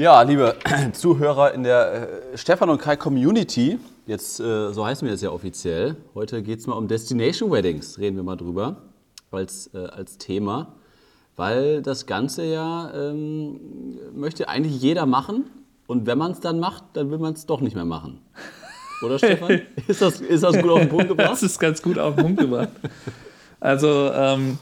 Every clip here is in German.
Ja, liebe Zuhörer in der äh, Stefan und Kai Community, jetzt äh, so heißen wir jetzt ja offiziell. Heute geht es mal um Destination Weddings, reden wir mal drüber als, äh, als Thema, weil das Ganze ja ähm, möchte eigentlich jeder machen und wenn man es dann macht, dann will man es doch nicht mehr machen. Oder Stefan? ist, das, ist das gut auf den Punkt gebracht? Das ist ganz gut auf den Punkt gebracht. Also, ähm,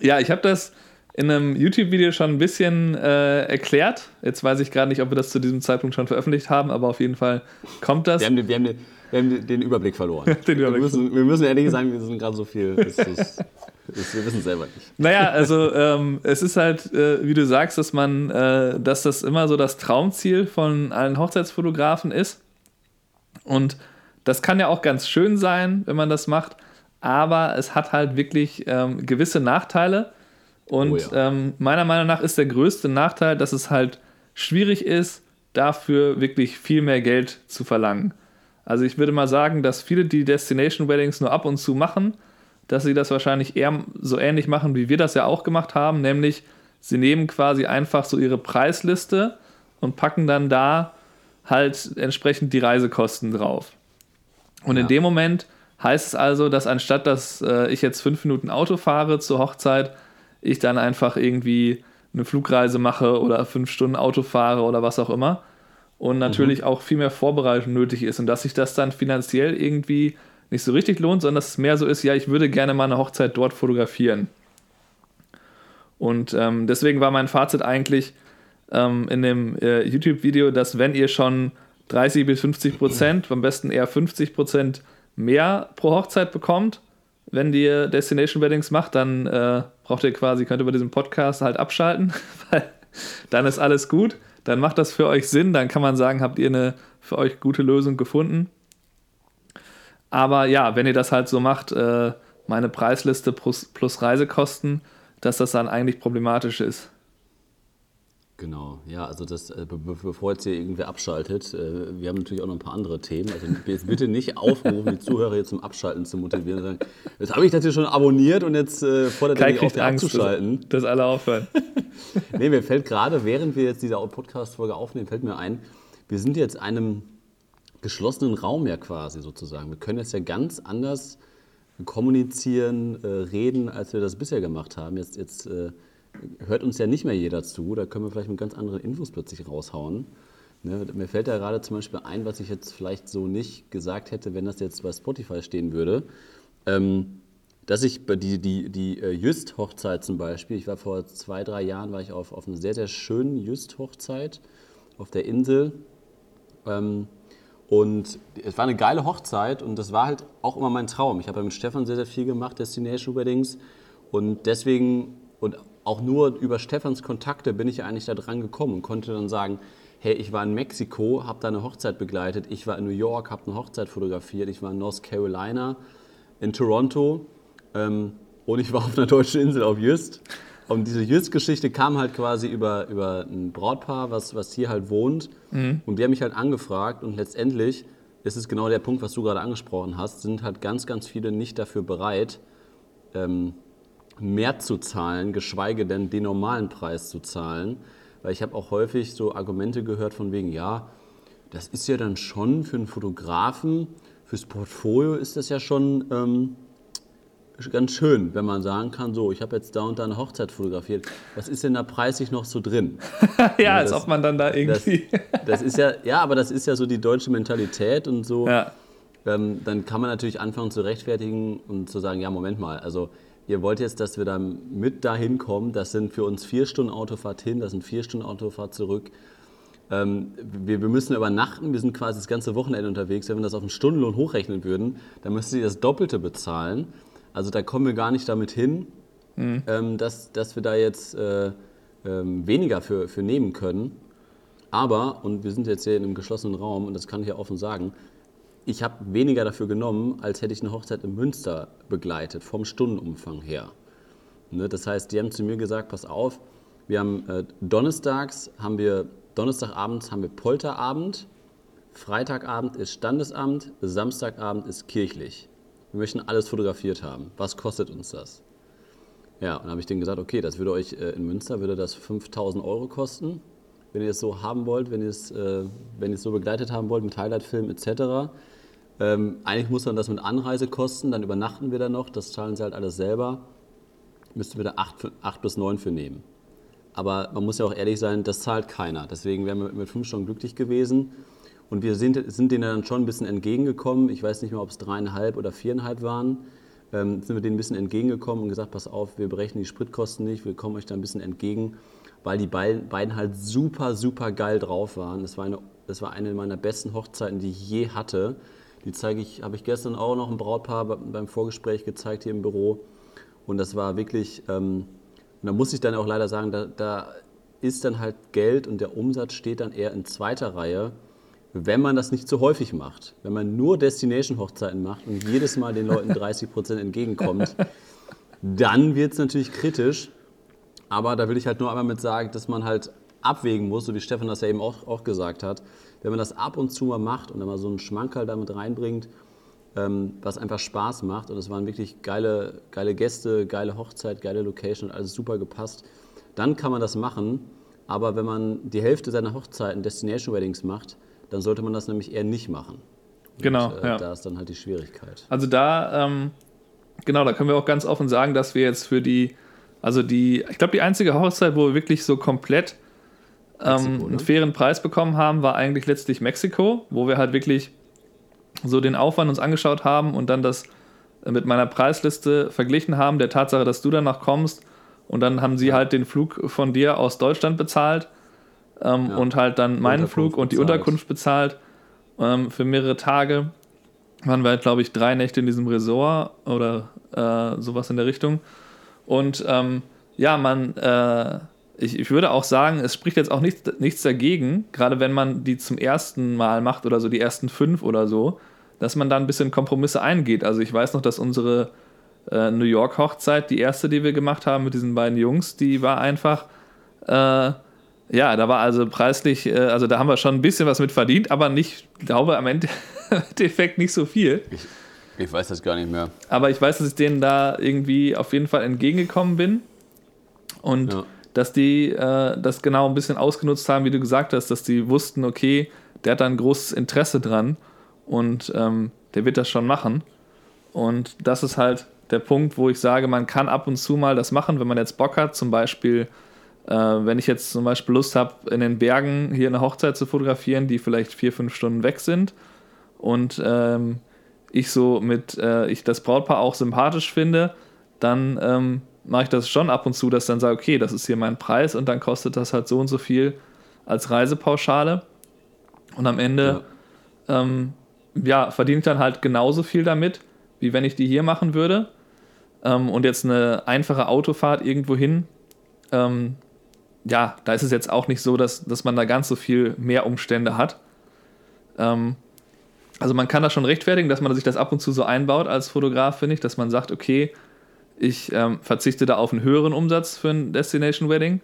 ja, ich habe das in einem YouTube-Video schon ein bisschen äh, erklärt. Jetzt weiß ich gerade nicht, ob wir das zu diesem Zeitpunkt schon veröffentlicht haben, aber auf jeden Fall kommt das. Wir haben den, wir haben den, wir haben den Überblick verloren. den Überblick. Wir, müssen, wir müssen ehrlich sagen, wir sind gerade so viel. Das, das, das, wir wissen es selber nicht. Naja, also ähm, es ist halt, äh, wie du sagst, dass man, äh, dass das immer so das Traumziel von allen Hochzeitsfotografen ist. Und das kann ja auch ganz schön sein, wenn man das macht, aber es hat halt wirklich ähm, gewisse Nachteile. Und oh ja. ähm, meiner Meinung nach ist der größte Nachteil, dass es halt schwierig ist, dafür wirklich viel mehr Geld zu verlangen. Also ich würde mal sagen, dass viele, die Destination Weddings nur ab und zu machen, dass sie das wahrscheinlich eher so ähnlich machen, wie wir das ja auch gemacht haben, nämlich sie nehmen quasi einfach so ihre Preisliste und packen dann da halt entsprechend die Reisekosten drauf. Und ja. in dem Moment heißt es also, dass anstatt dass äh, ich jetzt fünf Minuten Auto fahre zur Hochzeit, ich dann einfach irgendwie eine Flugreise mache oder fünf Stunden Auto fahre oder was auch immer. Und natürlich mhm. auch viel mehr Vorbereitung nötig ist und dass sich das dann finanziell irgendwie nicht so richtig lohnt, sondern dass es mehr so ist, ja, ich würde gerne mal eine Hochzeit dort fotografieren. Und ähm, deswegen war mein Fazit eigentlich ähm, in dem äh, YouTube-Video, dass wenn ihr schon 30 bis 50 Prozent, am besten eher 50 Prozent mehr pro Hochzeit bekommt, wenn ihr Destination Weddings macht, dann äh, braucht ihr quasi, könnt ihr bei diesem Podcast halt abschalten, weil dann ist alles gut. Dann macht das für euch Sinn, dann kann man sagen, habt ihr eine für euch gute Lösung gefunden. Aber ja, wenn ihr das halt so macht, äh, meine Preisliste plus, plus Reisekosten, dass das dann eigentlich problematisch ist. Genau, ja, also das, äh, bevor jetzt hier irgendwer abschaltet, äh, wir haben natürlich auch noch ein paar andere Themen. Also jetzt bitte nicht aufrufen, die Zuhörer hier zum Abschalten zu motivieren. Sagen, jetzt habe ich das hier schon abonniert und jetzt äh, fordert er mich auf, Angst, abzuschalten. Dass, dass alle aufhören. nee, mir fällt gerade, während wir jetzt diese Podcast-Folge aufnehmen, fällt mir ein, wir sind jetzt einem geschlossenen Raum ja quasi sozusagen. Wir können jetzt ja ganz anders kommunizieren, äh, reden, als wir das bisher gemacht haben. Jetzt, jetzt äh, hört uns ja nicht mehr jeder zu. Da können wir vielleicht mit ganz anderen Infos plötzlich raushauen. Ne, mir fällt da gerade zum Beispiel ein, was ich jetzt vielleicht so nicht gesagt hätte, wenn das jetzt bei Spotify stehen würde. Ähm, dass ich die, die, die äh, Just-Hochzeit zum Beispiel, ich war vor zwei, drei Jahren, war ich auf, auf einer sehr, sehr schönen Just-Hochzeit auf der Insel. Ähm, und es war eine geile Hochzeit und das war halt auch immer mein Traum. Ich habe mit Stefan sehr, sehr viel gemacht, Destination Weddings. Und deswegen, und auch nur über Stefans Kontakte bin ich ja eigentlich da dran gekommen und konnte dann sagen, hey, ich war in Mexiko, habe da eine Hochzeit begleitet, ich war in New York, habe eine Hochzeit fotografiert, ich war in North Carolina, in Toronto ähm, und ich war auf einer deutschen Insel auf Just. Und diese Just-Geschichte kam halt quasi über, über ein Brautpaar, was, was hier halt wohnt. Mhm. Und die haben mich halt angefragt und letztendlich ist es genau der Punkt, was du gerade angesprochen hast, sind halt ganz, ganz viele nicht dafür bereit, ähm, mehr zu zahlen, geschweige denn den normalen Preis zu zahlen. Weil ich habe auch häufig so Argumente gehört von wegen, ja, das ist ja dann schon für einen Fotografen, fürs Portfolio ist das ja schon ähm, ganz schön, wenn man sagen kann, so, ich habe jetzt da und da eine Hochzeit fotografiert. Was ist denn da preislich noch so drin? ja, das, als ob man dann da irgendwie... das, das, ist ja, ja, aber das ist ja so die deutsche Mentalität und so. Ja. Ähm, dann kann man natürlich anfangen zu rechtfertigen und zu sagen, ja, Moment mal, also ihr wollt jetzt, dass wir da mit dahin kommen. Das sind für uns vier Stunden Autofahrt hin, das sind vier Stunden Autofahrt zurück. Ähm, wir, wir, müssen übernachten, wir sind quasi das ganze Wochenende unterwegs. Wenn wir das auf einen Stundenlohn hochrechnen würden, dann müssten sie das Doppelte bezahlen. Also da kommen wir gar nicht damit hin, mhm. ähm, dass, dass wir da jetzt äh, äh, weniger für, für nehmen können. Aber, und wir sind jetzt hier in einem geschlossenen Raum, und das kann ich ja offen sagen, ich habe weniger dafür genommen, als hätte ich eine Hochzeit in Münster begleitet, vom Stundenumfang her. Ne, das heißt, die haben zu mir gesagt, pass auf, wir haben äh, donnerstags, haben wir, Donnerstagabends haben wir Polterabend, Freitagabend ist Standesamt, Samstagabend ist kirchlich. Wir möchten alles fotografiert haben. Was kostet uns das? Ja, und dann habe ich denen gesagt, okay, das würde euch äh, in Münster würde das 5000 Euro kosten. wenn ihr es so haben wollt, wenn ihr es, äh, wenn ihr es so begleitet haben wollt mit Highlight-Film etc. Ähm, eigentlich muss man das mit Anreise kosten, dann übernachten wir da noch, das zahlen sie halt alles selber. Müssten wir da 8, bis 9 für nehmen. Aber man muss ja auch ehrlich sein, das zahlt keiner. Deswegen wären wir mit 5 Stunden glücklich gewesen. Und wir sind, sind denen dann schon ein bisschen entgegengekommen. Ich weiß nicht mehr, ob es dreieinhalb oder viereinhalb waren. Ähm, sind wir denen ein bisschen entgegengekommen und gesagt, pass auf, wir berechnen die Spritkosten nicht, wir kommen euch da ein bisschen entgegen weil die beiden halt super, super geil drauf waren. Das war eine, das war eine meiner besten Hochzeiten, die ich je hatte. Die zeige ich, habe ich gestern auch noch ein Brautpaar beim Vorgespräch gezeigt hier im Büro. Und das war wirklich, ähm, und da muss ich dann auch leider sagen, da, da ist dann halt Geld und der Umsatz steht dann eher in zweiter Reihe, wenn man das nicht zu häufig macht. Wenn man nur Destination-Hochzeiten macht und jedes Mal den Leuten 30 Prozent entgegenkommt, dann wird es natürlich kritisch. Aber da will ich halt nur einmal mit sagen, dass man halt abwägen muss, so wie Stefan das ja eben auch, auch gesagt hat. Wenn man das ab und zu mal macht und dann mal so einen Schmankerl damit reinbringt, ähm, was einfach Spaß macht und es waren wirklich geile, geile Gäste, geile Hochzeit, geile Location alles super gepasst, dann kann man das machen. Aber wenn man die Hälfte seiner Hochzeiten Destination Weddings macht, dann sollte man das nämlich eher nicht machen. Und, genau. Äh, ja. Da ist dann halt die Schwierigkeit. Also da, ähm, genau, da können wir auch ganz offen sagen, dass wir jetzt für die also die, ich glaube, die einzige Hochzeit, wo wir wirklich so komplett ähm, ne? einen fairen Preis bekommen haben, war eigentlich letztlich Mexiko, wo wir halt wirklich so den Aufwand uns angeschaut haben und dann das mit meiner Preisliste verglichen haben, der Tatsache, dass du danach kommst und dann haben sie halt den Flug von dir aus Deutschland bezahlt ähm, ja. und halt dann meinen Flug und die bezahlt. Unterkunft bezahlt ähm, für mehrere Tage. Waren wir halt, glaube ich, drei Nächte in diesem Resort oder äh, sowas in der Richtung. Und ähm, ja, man, äh, ich, ich würde auch sagen, es spricht jetzt auch nicht, nichts dagegen, gerade wenn man die zum ersten Mal macht oder so die ersten fünf oder so, dass man da ein bisschen Kompromisse eingeht. Also ich weiß noch, dass unsere äh, New York Hochzeit, die erste, die wir gemacht haben mit diesen beiden Jungs, die war einfach, äh, ja, da war also preislich, äh, also da haben wir schon ein bisschen was mit verdient, aber nicht, glaube am Ende Endeffekt nicht so viel. Ich, ich weiß das gar nicht mehr. Aber ich weiß, dass ich denen da irgendwie auf jeden Fall entgegengekommen bin. Und ja. Dass die äh, das genau ein bisschen ausgenutzt haben, wie du gesagt hast, dass die wussten, okay, der hat da ein großes Interesse dran und ähm, der wird das schon machen. Und das ist halt der Punkt, wo ich sage, man kann ab und zu mal das machen, wenn man jetzt Bock hat. Zum Beispiel, äh, wenn ich jetzt zum Beispiel Lust habe, in den Bergen hier eine Hochzeit zu fotografieren, die vielleicht vier, fünf Stunden weg sind. Und ähm, ich so mit, äh, ich das Brautpaar auch sympathisch finde, dann ähm, mache ich das schon ab und zu, dass ich dann sage, okay, das ist hier mein Preis und dann kostet das halt so und so viel als Reisepauschale. Und am Ende, ja, ähm, ja verdiene ich dann halt genauso viel damit, wie wenn ich die hier machen würde. Ähm, und jetzt eine einfache Autofahrt irgendwo hin, ähm, ja, da ist es jetzt auch nicht so, dass, dass man da ganz so viel mehr Umstände hat. Ähm, also man kann das schon rechtfertigen, dass man sich das ab und zu so einbaut als Fotograf, finde ich, dass man sagt, okay, ich ähm, verzichte da auf einen höheren Umsatz für ein Destination Wedding,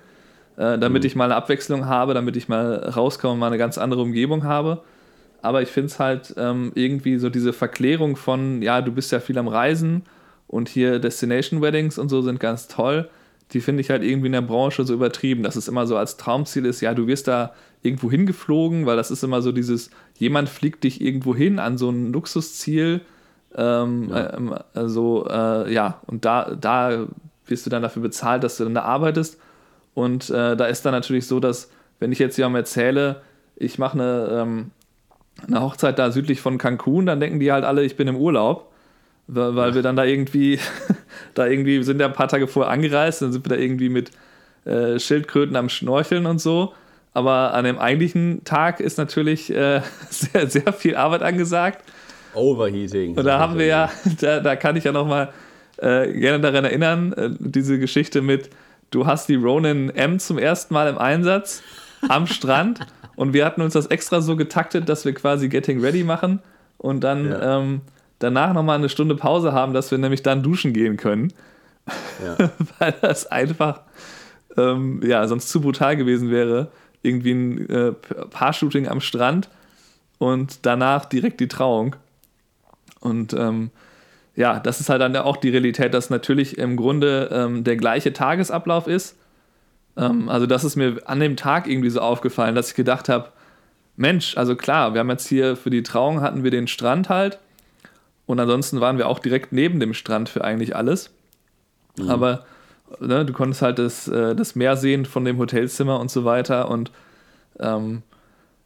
äh, damit mhm. ich mal eine Abwechslung habe, damit ich mal rauskomme und mal eine ganz andere Umgebung habe. Aber ich finde es halt ähm, irgendwie so diese Verklärung von, ja, du bist ja viel am Reisen und hier Destination Weddings und so sind ganz toll die finde ich halt irgendwie in der Branche so übertrieben, dass es immer so als Traumziel ist, ja, du wirst da irgendwo hingeflogen, weil das ist immer so dieses, jemand fliegt dich irgendwo hin an so ein Luxusziel. Ähm, ja. Ähm, also, äh, ja, und da, da wirst du dann dafür bezahlt, dass du dann da arbeitest. Und äh, da ist dann natürlich so, dass, wenn ich jetzt jemandem erzähle, ich mache eine, ähm, eine Hochzeit da südlich von Cancun, dann denken die halt alle, ich bin im Urlaub weil, weil wir dann da irgendwie, da irgendwie sind ja ein paar Tage vorher angereist, dann sind wir da irgendwie mit äh, Schildkröten am Schnorcheln und so. Aber an dem eigentlichen Tag ist natürlich äh, sehr, sehr viel Arbeit angesagt. Overheating. Und da haben wir ja, da, da kann ich ja nochmal äh, gerne daran erinnern, äh, diese Geschichte mit, du hast die Ronin M zum ersten Mal im Einsatz am Strand und wir hatten uns das extra so getaktet, dass wir quasi Getting Ready machen und dann ja. ähm, danach nochmal eine Stunde Pause haben, dass wir nämlich dann duschen gehen können. Ja. Weil das einfach ähm, ja, sonst zu brutal gewesen wäre. Irgendwie ein äh, Paar-Shooting am Strand und danach direkt die Trauung. Und ähm, ja, das ist halt dann auch die Realität, dass natürlich im Grunde ähm, der gleiche Tagesablauf ist. Ähm, also das ist mir an dem Tag irgendwie so aufgefallen, dass ich gedacht habe, Mensch, also klar, wir haben jetzt hier für die Trauung hatten wir den Strand halt und ansonsten waren wir auch direkt neben dem Strand für eigentlich alles. Mhm. Aber ne, du konntest halt das, äh, das Meer sehen von dem Hotelzimmer und so weiter und ähm, äh,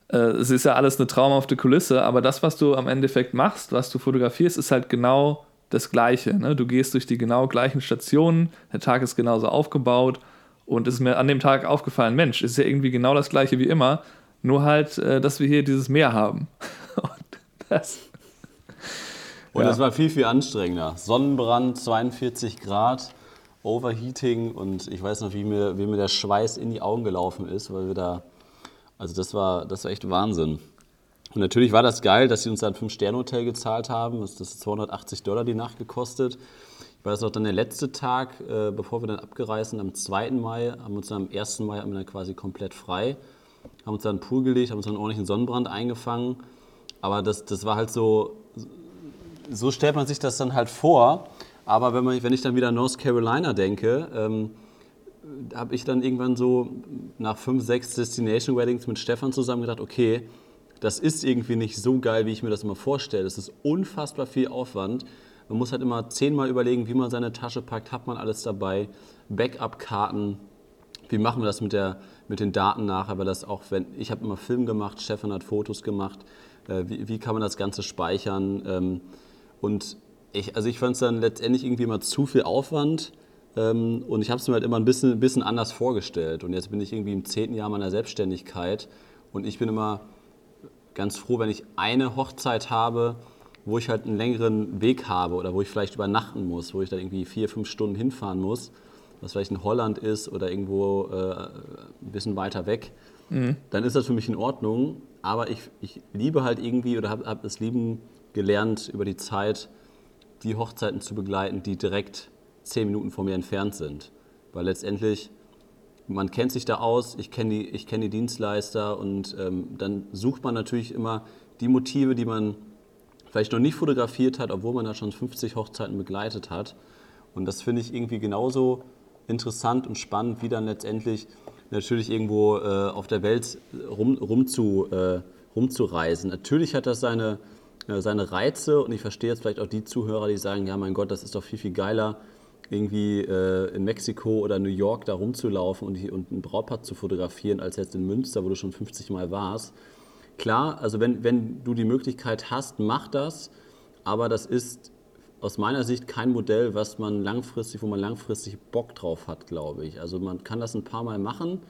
es ist ja alles eine traumhafte Kulisse, aber das, was du am Endeffekt machst, was du fotografierst, ist halt genau das Gleiche. Ne? Du gehst durch die genau gleichen Stationen, der Tag ist genauso aufgebaut und es ist mir an dem Tag aufgefallen, Mensch, ist ja irgendwie genau das Gleiche wie immer, nur halt, äh, dass wir hier dieses Meer haben. und das. Und ja. das war viel, viel anstrengender. Sonnenbrand, 42 Grad, Overheating und ich weiß noch, wie mir, wie mir der Schweiß in die Augen gelaufen ist, weil wir da also das war, das war echt Wahnsinn. Und natürlich war das geil, dass sie uns ein 5-Sterne-Hotel gezahlt haben. Das ist 280 Dollar die Nacht gekostet. Ich weiß auch dann der letzte Tag, äh, bevor wir dann abgereist sind, am 2. Mai, haben uns dann am 1. Mai haben wir dann quasi komplett frei. Haben uns dann einen Pool gelegt, haben uns dann einen ordentlichen Sonnenbrand eingefangen. Aber das, das war halt so, so stellt man sich das dann halt vor. Aber wenn, man, wenn ich dann wieder North Carolina denke, ähm, habe ich dann irgendwann so nach fünf, sechs Destination Weddings mit Stefan zusammen gedacht, okay, das ist irgendwie nicht so geil, wie ich mir das immer vorstelle. Es ist unfassbar viel Aufwand. Man muss halt immer zehnmal überlegen, wie man seine Tasche packt, hat man alles dabei, Backup-Karten, wie machen wir das mit, der, mit den Daten nachher, weil das auch, wenn, ich habe immer Film gemacht, Stefan hat Fotos gemacht, äh, wie, wie, kann man das Ganze speichern? Ähm, und ich, also ich fand es dann letztendlich irgendwie immer zu viel Aufwand, und ich habe es mir halt immer ein bisschen, ein bisschen anders vorgestellt. Und jetzt bin ich irgendwie im zehnten Jahr meiner Selbstständigkeit. Und ich bin immer ganz froh, wenn ich eine Hochzeit habe, wo ich halt einen längeren Weg habe oder wo ich vielleicht übernachten muss, wo ich dann irgendwie vier, fünf Stunden hinfahren muss, was vielleicht in Holland ist oder irgendwo äh, ein bisschen weiter weg, mhm. dann ist das für mich in Ordnung. Aber ich, ich liebe halt irgendwie oder habe hab es lieben gelernt über die Zeit, die Hochzeiten zu begleiten, die direkt zehn Minuten von mir entfernt sind. Weil letztendlich, man kennt sich da aus, ich kenne die, kenn die Dienstleister und ähm, dann sucht man natürlich immer die Motive, die man vielleicht noch nicht fotografiert hat, obwohl man da schon 50 Hochzeiten begleitet hat. Und das finde ich irgendwie genauso interessant und spannend, wie dann letztendlich natürlich irgendwo äh, auf der Welt rum, rum zu, äh, rumzureisen. Natürlich hat das seine, äh, seine Reize und ich verstehe jetzt vielleicht auch die Zuhörer, die sagen, ja mein Gott, das ist doch viel, viel geiler, irgendwie äh, in Mexiko oder New York da rumzulaufen und, und ein Brautpaar zu fotografieren, als jetzt in Münster, wo du schon 50 Mal warst. Klar, also wenn, wenn du die Möglichkeit hast, mach das, aber das ist aus meiner Sicht kein Modell, was man langfristig, wo man langfristig Bock drauf hat, glaube ich. Also man kann das ein paar Mal machen,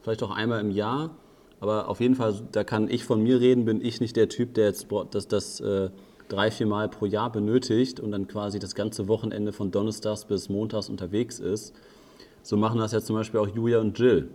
vielleicht auch einmal im Jahr, aber auf jeden Fall, da kann ich von mir reden, bin ich nicht der Typ, der jetzt das, das äh, drei, vier Mal pro Jahr benötigt und dann quasi das ganze Wochenende von Donnerstags bis Montags unterwegs ist. So machen das ja zum Beispiel auch Julia und Jill.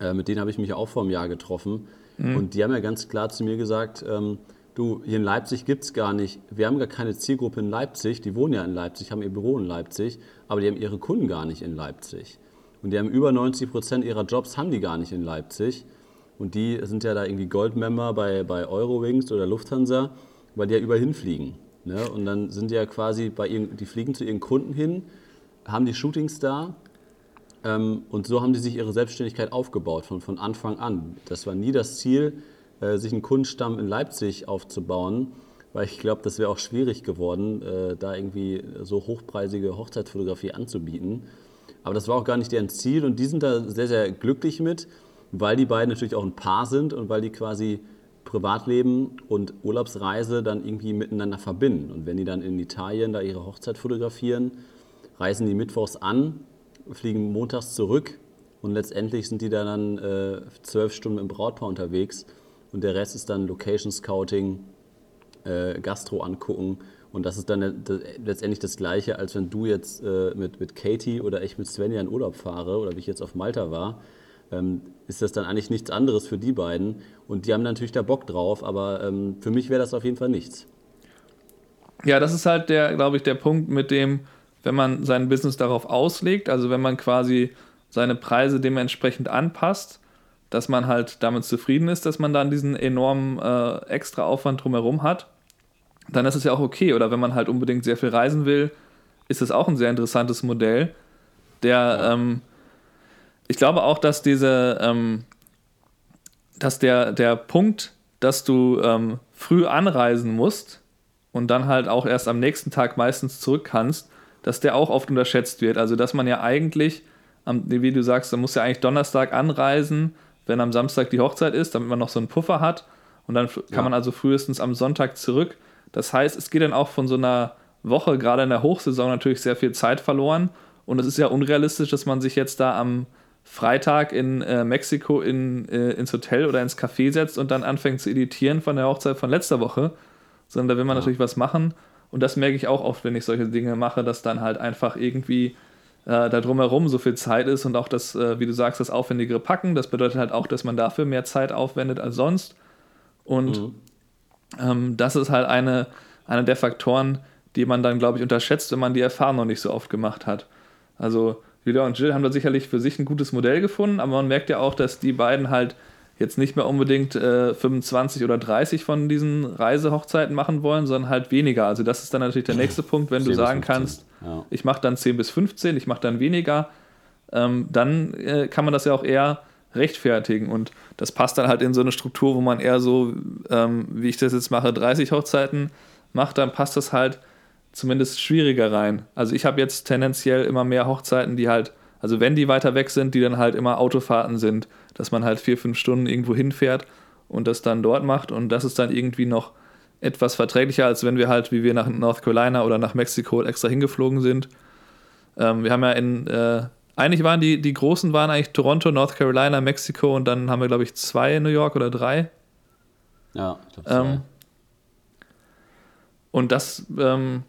Äh, mit denen habe ich mich auch vor einem Jahr getroffen. Mhm. Und die haben ja ganz klar zu mir gesagt, ähm, du, hier in Leipzig gibt es gar nicht, wir haben gar keine Zielgruppe in Leipzig, die wohnen ja in Leipzig, haben ihr Büro in Leipzig, aber die haben ihre Kunden gar nicht in Leipzig. Und die haben über 90 Prozent ihrer Jobs haben die gar nicht in Leipzig. Und die sind ja da irgendwie Goldmember bei, bei Eurowings oder Lufthansa weil die ja überall hinfliegen. Ne? Und dann sind die ja quasi bei ihren, die fliegen zu ihren Kunden hin, haben die Shootings da ähm, und so haben die sich ihre Selbstständigkeit aufgebaut von, von Anfang an. Das war nie das Ziel, äh, sich einen Kundenstamm in Leipzig aufzubauen, weil ich glaube, das wäre auch schwierig geworden, äh, da irgendwie so hochpreisige Hochzeitsfotografie anzubieten. Aber das war auch gar nicht deren Ziel und die sind da sehr, sehr glücklich mit, weil die beiden natürlich auch ein Paar sind und weil die quasi Privatleben und Urlaubsreise dann irgendwie miteinander verbinden. Und wenn die dann in Italien da ihre Hochzeit fotografieren, reisen die mittwochs an, fliegen montags zurück und letztendlich sind die dann äh, zwölf Stunden im Brautpaar unterwegs und der Rest ist dann Location Scouting, äh, Gastro angucken und das ist dann letztendlich das Gleiche, als wenn du jetzt äh, mit, mit Katie oder ich mit Svenja in Urlaub fahre oder wie ich jetzt auf Malta war ist das dann eigentlich nichts anderes für die beiden. Und die haben natürlich da Bock drauf, aber ähm, für mich wäre das auf jeden Fall nichts. Ja, das ist halt der, glaube ich, der Punkt, mit dem, wenn man sein Business darauf auslegt, also wenn man quasi seine Preise dementsprechend anpasst, dass man halt damit zufrieden ist, dass man dann diesen enormen äh, extra Aufwand drumherum hat, dann ist es ja auch okay. Oder wenn man halt unbedingt sehr viel reisen will, ist es auch ein sehr interessantes Modell, der ähm, ich glaube auch, dass diese, ähm, dass der, der Punkt, dass du ähm, früh anreisen musst und dann halt auch erst am nächsten Tag meistens zurück kannst, dass der auch oft unterschätzt wird. Also, dass man ja eigentlich, wie du sagst, man muss ja eigentlich Donnerstag anreisen, wenn am Samstag die Hochzeit ist, damit man noch so einen Puffer hat. Und dann kann ja. man also frühestens am Sonntag zurück. Das heißt, es geht dann auch von so einer Woche, gerade in der Hochsaison, natürlich sehr viel Zeit verloren. Und es ist ja unrealistisch, dass man sich jetzt da am Freitag in äh, Mexiko in, äh, ins Hotel oder ins Café setzt und dann anfängt zu editieren von der Hochzeit von letzter Woche. Sondern da will man ja. natürlich was machen. Und das merke ich auch oft, wenn ich solche Dinge mache, dass dann halt einfach irgendwie äh, da drumherum so viel Zeit ist und auch das, äh, wie du sagst, das aufwendigere Packen. Das bedeutet halt auch, dass man dafür mehr Zeit aufwendet als sonst. Und mhm. ähm, das ist halt eine, einer der Faktoren, die man dann, glaube ich, unterschätzt, wenn man die Erfahrung noch nicht so oft gemacht hat. Also Julia und Jill haben da sicherlich für sich ein gutes Modell gefunden, aber man merkt ja auch, dass die beiden halt jetzt nicht mehr unbedingt äh, 25 oder 30 von diesen Reisehochzeiten machen wollen, sondern halt weniger. Also das ist dann natürlich der nächste Punkt, wenn du sagen kannst, ja. ich mache dann 10 bis 15, ich mache dann weniger, ähm, dann äh, kann man das ja auch eher rechtfertigen und das passt dann halt in so eine Struktur, wo man eher so, ähm, wie ich das jetzt mache, 30 Hochzeiten macht, dann passt das halt zumindest schwieriger rein. Also ich habe jetzt tendenziell immer mehr Hochzeiten, die halt, also wenn die weiter weg sind, die dann halt immer Autofahrten sind, dass man halt vier, fünf Stunden irgendwo hinfährt und das dann dort macht und das ist dann irgendwie noch etwas verträglicher, als wenn wir halt, wie wir nach North Carolina oder nach Mexiko extra hingeflogen sind. Ähm, wir haben ja in, äh, eigentlich waren die, die großen waren eigentlich Toronto, North Carolina, Mexiko und dann haben wir, glaube ich, zwei in New York oder drei. Ja, ich glaube zwei. Ähm, und das, ähm,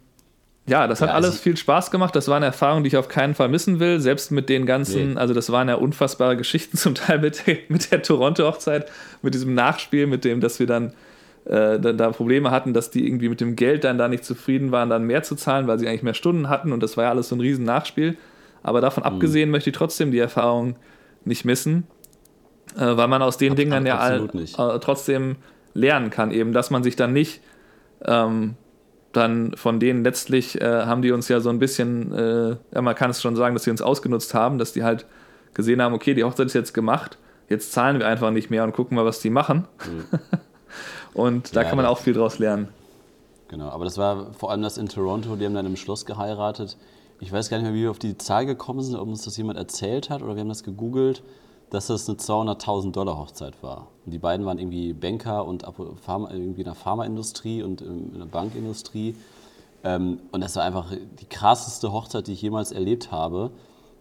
ja, das hat ja, alles also viel Spaß gemacht. Das war eine Erfahrung, die ich auf keinen Fall missen will. Selbst mit den ganzen, nee. also das waren ja unfassbare Geschichten zum Teil mit, mit der Toronto-Hochzeit, mit diesem Nachspiel, mit dem, dass wir dann äh, da, da, Probleme hatten, dass die irgendwie mit dem Geld dann da nicht zufrieden waren, dann mehr zu zahlen, weil sie eigentlich mehr Stunden hatten und das war ja alles so ein riesen Nachspiel. Aber davon mhm. abgesehen möchte ich trotzdem die Erfahrung nicht missen, äh, weil man aus den Ab, Dingen ja all, äh, trotzdem lernen kann, eben, dass man sich dann nicht ähm, dann von denen letztlich äh, haben die uns ja so ein bisschen, äh, ja, man kann es schon sagen, dass sie uns ausgenutzt haben, dass die halt gesehen haben, okay, die Hochzeit ist jetzt gemacht, jetzt zahlen wir einfach nicht mehr und gucken mal, was die machen. Mhm. und da ja, kann man auch viel draus lernen. Genau, aber das war vor allem das in Toronto, die haben dann im Schloss geheiratet. Ich weiß gar nicht mehr, wie wir auf die Zahl gekommen sind, ob uns das jemand erzählt hat oder wir haben das gegoogelt dass das eine 200.000 Dollar Hochzeit war. Und die beiden waren irgendwie Banker und Pharma, irgendwie in der Pharmaindustrie und in der Bankindustrie. Ähm, und das war einfach die krasseste Hochzeit, die ich jemals erlebt habe.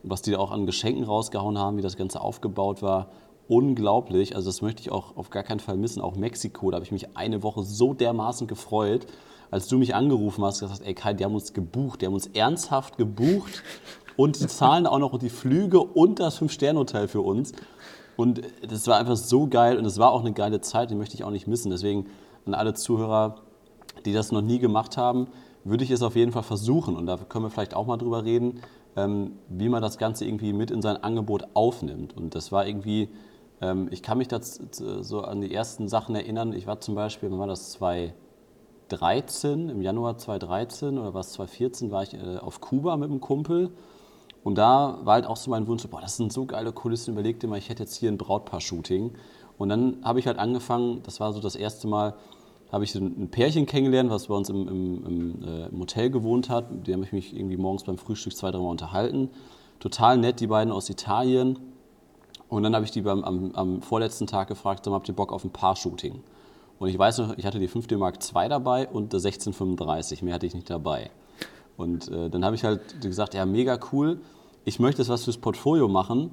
Was die da auch an Geschenken rausgehauen haben, wie das Ganze aufgebaut war, unglaublich. Also das möchte ich auch auf gar keinen Fall missen. Auch Mexiko, da habe ich mich eine Woche so dermaßen gefreut, als du mich angerufen hast, gesagt hast, ey Kai, die haben uns gebucht, die haben uns ernsthaft gebucht und die zahlen auch noch die Flüge und das Fünf-Sterne-Hotel für uns. Und das war einfach so geil und es war auch eine geile Zeit, die möchte ich auch nicht missen. Deswegen an alle Zuhörer, die das noch nie gemacht haben, würde ich es auf jeden Fall versuchen. Und da können wir vielleicht auch mal drüber reden, ähm, wie man das Ganze irgendwie mit in sein Angebot aufnimmt. Und das war irgendwie, ähm, ich kann mich das so an die ersten Sachen erinnern. Ich war zum Beispiel, wann war das 2013, im Januar 2013 oder was 2014, war ich äh, auf Kuba mit einem Kumpel. Und da war halt auch so mein Wunsch, boah, das sind so geile Kulissen, überlegte mal, ich hätte jetzt hier ein Brautpaar-Shooting. Und dann habe ich halt angefangen, das war so das erste Mal, habe ich ein Pärchen kennengelernt, was bei uns im, im, im, äh, im Hotel gewohnt hat. Mit dem habe ich mich irgendwie morgens beim Frühstück zwei, dreimal unterhalten. Total nett, die beiden aus Italien. Und dann habe ich die beim, am, am vorletzten Tag gefragt, habt ihr Bock auf ein Paar-Shooting? Und ich weiß noch, ich hatte die 5 D Mark II dabei und der 1635, mehr hatte ich nicht dabei. Und äh, dann habe ich halt gesagt, ja, mega cool ich möchte jetzt was fürs Portfolio machen,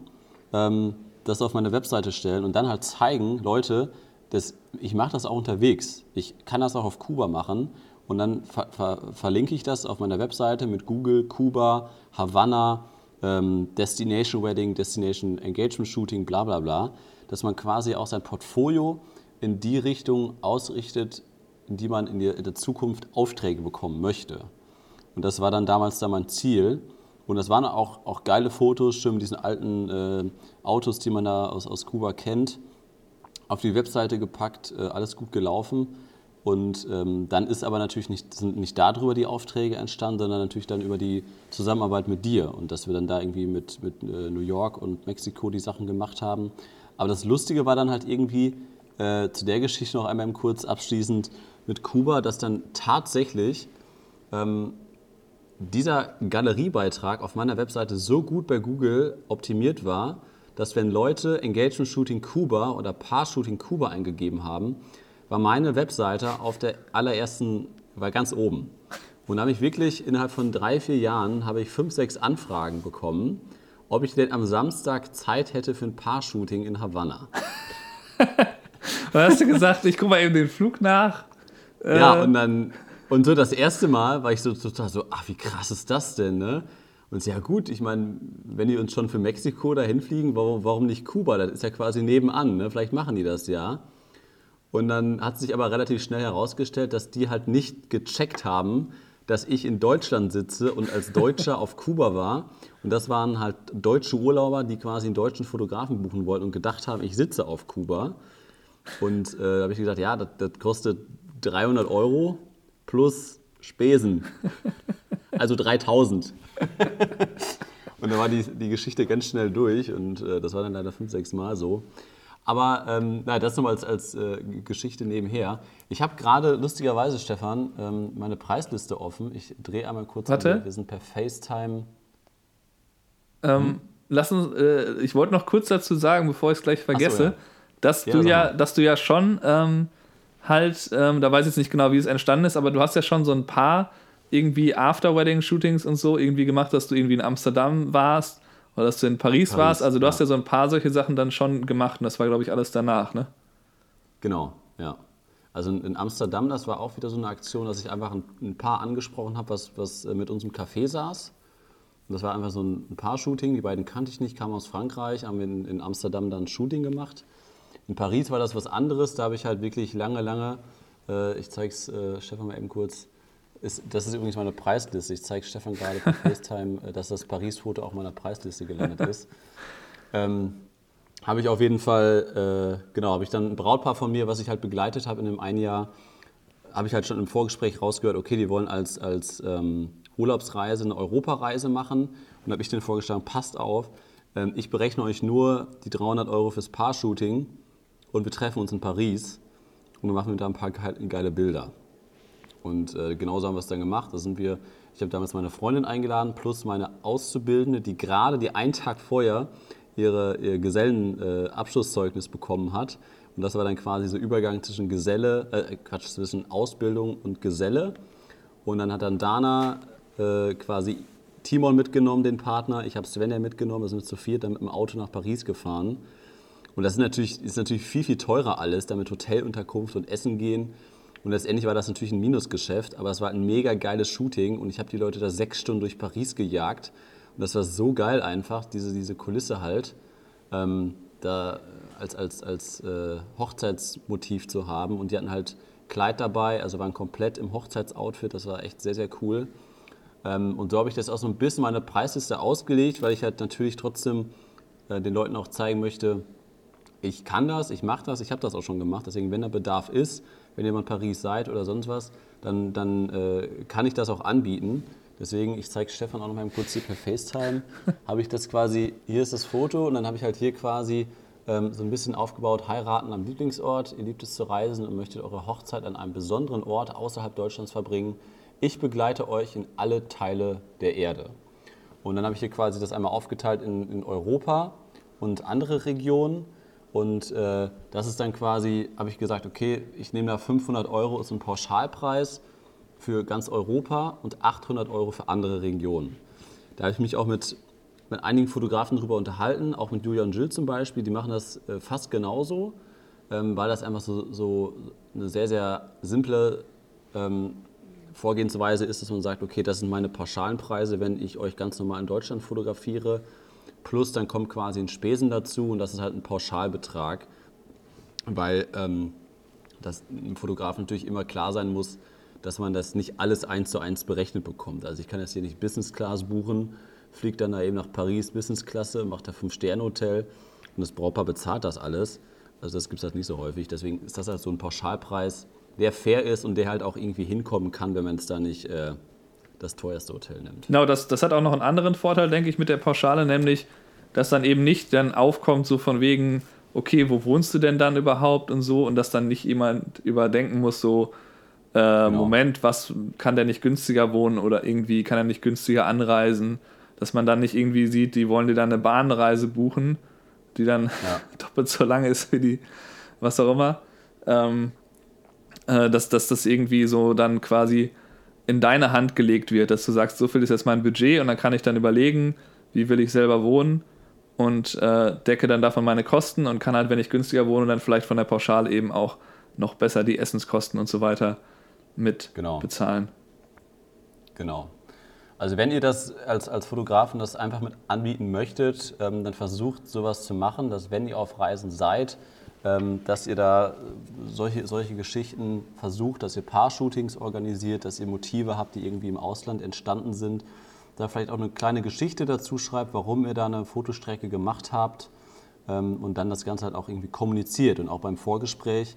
ähm, das auf meine Webseite stellen und dann halt zeigen, Leute, das, ich mache das auch unterwegs. Ich kann das auch auf Kuba machen und dann ver ver verlinke ich das auf meiner Webseite mit Google, Kuba, Havanna, ähm, Destination Wedding, Destination Engagement Shooting, bla bla bla, dass man quasi auch sein Portfolio in die Richtung ausrichtet, in die man in der Zukunft Aufträge bekommen möchte. Und das war dann damals da mein Ziel. Und das waren auch, auch geile Fotos, schön mit diesen alten äh, Autos, die man da aus, aus Kuba kennt. Auf die Webseite gepackt, äh, alles gut gelaufen. Und ähm, dann ist aber natürlich nicht, sind nicht darüber die Aufträge entstanden, sondern natürlich dann über die Zusammenarbeit mit dir und dass wir dann da irgendwie mit, mit äh, New York und Mexiko die Sachen gemacht haben. Aber das Lustige war dann halt irgendwie, äh, zu der Geschichte noch einmal kurz abschließend mit Kuba, dass dann tatsächlich ähm, dieser Galeriebeitrag auf meiner Webseite so gut bei Google optimiert war, dass wenn Leute Engagement Shooting Kuba oder Paar Shooting Kuba eingegeben haben, war meine Webseite auf der allerersten, war ganz oben. Und da habe ich wirklich innerhalb von drei, vier Jahren habe ich fünf, sechs Anfragen bekommen, ob ich denn am Samstag Zeit hätte für ein Paar-Shooting in Havanna. Dann hast du gesagt, ich gucke mal eben den Flug nach. Ja, äh. und dann, und so das erste Mal war ich so total so, ach, wie krass ist das denn, ne? Und ja gut, ich meine, wenn die uns schon für Mexiko dahin fliegen, warum, warum nicht Kuba? Das ist ja quasi nebenan, ne? Vielleicht machen die das ja. Und dann hat sich aber relativ schnell herausgestellt, dass die halt nicht gecheckt haben, dass ich in Deutschland sitze und als Deutscher auf Kuba war. Und das waren halt deutsche Urlauber, die quasi einen deutschen Fotografen buchen wollten und gedacht haben, ich sitze auf Kuba. Und äh, da habe ich gesagt, ja, das, das kostet 300 Euro plus Spesen. Also 3000. und dann war die, die Geschichte ganz schnell durch und äh, das war dann leider fünf, sechs Mal so. Aber ähm, na, das nochmal als, als äh, Geschichte nebenher. Ich habe gerade lustigerweise, Stefan, ähm, meine Preisliste offen. Ich drehe einmal kurz. Warte. An. Wir sind per FaceTime. Ähm, hm? lass uns, äh, ich wollte noch kurz dazu sagen, bevor ich es gleich vergesse, so, ja. dass, ja, du ja, dass du ja schon ähm, halt, ähm, da weiß ich jetzt nicht genau, wie es entstanden ist, aber du hast ja schon so ein paar irgendwie After-Wedding-Shootings und so irgendwie gemacht, dass du irgendwie in Amsterdam warst oder dass du in Paris, Paris warst. Also du ja. hast ja so ein paar solche Sachen dann schon gemacht und das war, glaube ich, alles danach, ne? Genau, ja. Also in Amsterdam, das war auch wieder so eine Aktion, dass ich einfach ein, Paar angesprochen habe, was, was äh, mit uns im Café saß. Und das war einfach so ein Paar-Shooting. Die beiden kannte ich nicht, kamen aus Frankreich, haben in, in Amsterdam dann ein Shooting gemacht. In Paris war das was anderes. Da habe ich halt wirklich lange, lange, äh, ich zeige es äh, Stefan mal eben kurz, ist, das ist übrigens meine Preisliste. Ich zeige Stefan gerade per FaceTime, äh, dass das Paris-Foto auch meiner Preisliste gelandet ist. Ähm, habe ich auf jeden Fall, äh, genau, habe ich dann ein Brautpaar von mir, was ich halt begleitet habe in dem einen Jahr, habe ich halt schon im Vorgespräch rausgehört, okay, die wollen als, als ähm, Urlaubsreise eine Europareise machen. Und habe ich denen vorgeschlagen, passt auf, ähm, ich berechne euch nur die 300 Euro fürs Paar-Shooting und wir treffen uns in Paris und wir machen da ein paar geile Bilder. Und äh, genauso haben wir es dann gemacht. Da sind wir, ich habe damals meine Freundin eingeladen, plus meine Auszubildende, die gerade die einen Tag vorher ihre, ihr Gesellenabschlusszeugnis äh, bekommen hat. Und das war dann quasi so Übergang zwischen Geselle, äh, Quatsch, zwischen Ausbildung und Geselle. Und dann hat dann Dana äh, quasi Timon mitgenommen, den Partner. Ich habe Svenja mitgenommen, wir sind zu viert dann mit dem Auto nach Paris gefahren. Und das ist natürlich, ist natürlich viel, viel teurer alles, damit Hotelunterkunft und Essen gehen. Und letztendlich war das natürlich ein Minusgeschäft, aber es war ein mega geiles Shooting und ich habe die Leute da sechs Stunden durch Paris gejagt. Und das war so geil einfach, diese, diese Kulisse halt, ähm, da als, als, als äh, Hochzeitsmotiv zu haben. Und die hatten halt Kleid dabei, also waren komplett im Hochzeitsoutfit, das war echt sehr, sehr cool. Ähm, und so habe ich das auch so ein bisschen meine Preisliste ausgelegt, weil ich halt natürlich trotzdem äh, den Leuten auch zeigen möchte, ich kann das, ich mache das, ich habe das auch schon gemacht. Deswegen, wenn der Bedarf ist, wenn ihr mal in Paris seid oder sonst was, dann, dann äh, kann ich das auch anbieten. Deswegen, ich zeige Stefan auch noch mal kurz hier per FaceTime, habe ich das quasi, hier ist das Foto und dann habe ich halt hier quasi ähm, so ein bisschen aufgebaut, heiraten am Lieblingsort, ihr liebt es zu reisen und möchtet eure Hochzeit an einem besonderen Ort außerhalb Deutschlands verbringen. Ich begleite euch in alle Teile der Erde. Und dann habe ich hier quasi das einmal aufgeteilt in, in Europa und andere Regionen. Und äh, das ist dann quasi, habe ich gesagt, okay, ich nehme da 500 Euro, ist ein Pauschalpreis für ganz Europa und 800 Euro für andere Regionen. Da habe ich mich auch mit, mit einigen Fotografen darüber unterhalten, auch mit Julian Jill zum Beispiel, die machen das äh, fast genauso, ähm, weil das einfach so, so, eine sehr, sehr simple ähm, Vorgehensweise ist, dass man sagt, okay, das sind meine pauschalen Preise, wenn ich euch ganz normal in Deutschland fotografiere plus dann kommt quasi ein Spesen dazu und das ist halt ein Pauschalbetrag, weil ähm, das einem Fotografen natürlich immer klar sein muss, dass man das nicht alles eins zu eins berechnet bekommt. Also ich kann jetzt hier nicht Business Class buchen, fliege dann da eben nach Paris Business Klasse, mache da Fünf-Sterne-Hotel und das Brautpaar bezahlt das alles. Also das gibt es halt nicht so häufig. Deswegen ist das halt so ein Pauschalpreis, der fair ist und der halt auch irgendwie hinkommen kann, wenn man es da nicht äh, das teuerste Hotel nimmt. Genau, das, das hat auch noch einen anderen Vorteil, denke ich, mit der Pauschale, nämlich, dass dann eben nicht dann aufkommt, so von wegen, okay, wo wohnst du denn dann überhaupt und so, und dass dann nicht jemand überdenken muss, so, äh, genau. Moment, was kann der nicht günstiger wohnen oder irgendwie kann er nicht günstiger anreisen, dass man dann nicht irgendwie sieht, die wollen dir dann eine Bahnreise buchen, die dann ja. doppelt so lang ist wie die, was auch immer. Ähm, äh, dass, dass das irgendwie so dann quasi in deine Hand gelegt wird, dass du sagst, so viel ist jetzt mein Budget und dann kann ich dann überlegen, wie will ich selber wohnen und äh, decke dann davon meine Kosten und kann halt, wenn ich günstiger wohne, dann vielleicht von der Pauschale eben auch noch besser die Essenskosten und so weiter mit genau. bezahlen. Genau. Also wenn ihr das als, als Fotografen das einfach mit anbieten möchtet, ähm, dann versucht sowas zu machen, dass wenn ihr auf Reisen seid, dass ihr da solche, solche Geschichten versucht, dass ihr Paar-Shootings organisiert, dass ihr Motive habt, die irgendwie im Ausland entstanden sind. Da vielleicht auch eine kleine Geschichte dazu schreibt, warum ihr da eine Fotostrecke gemacht habt ähm, und dann das Ganze halt auch irgendwie kommuniziert und auch beim Vorgespräch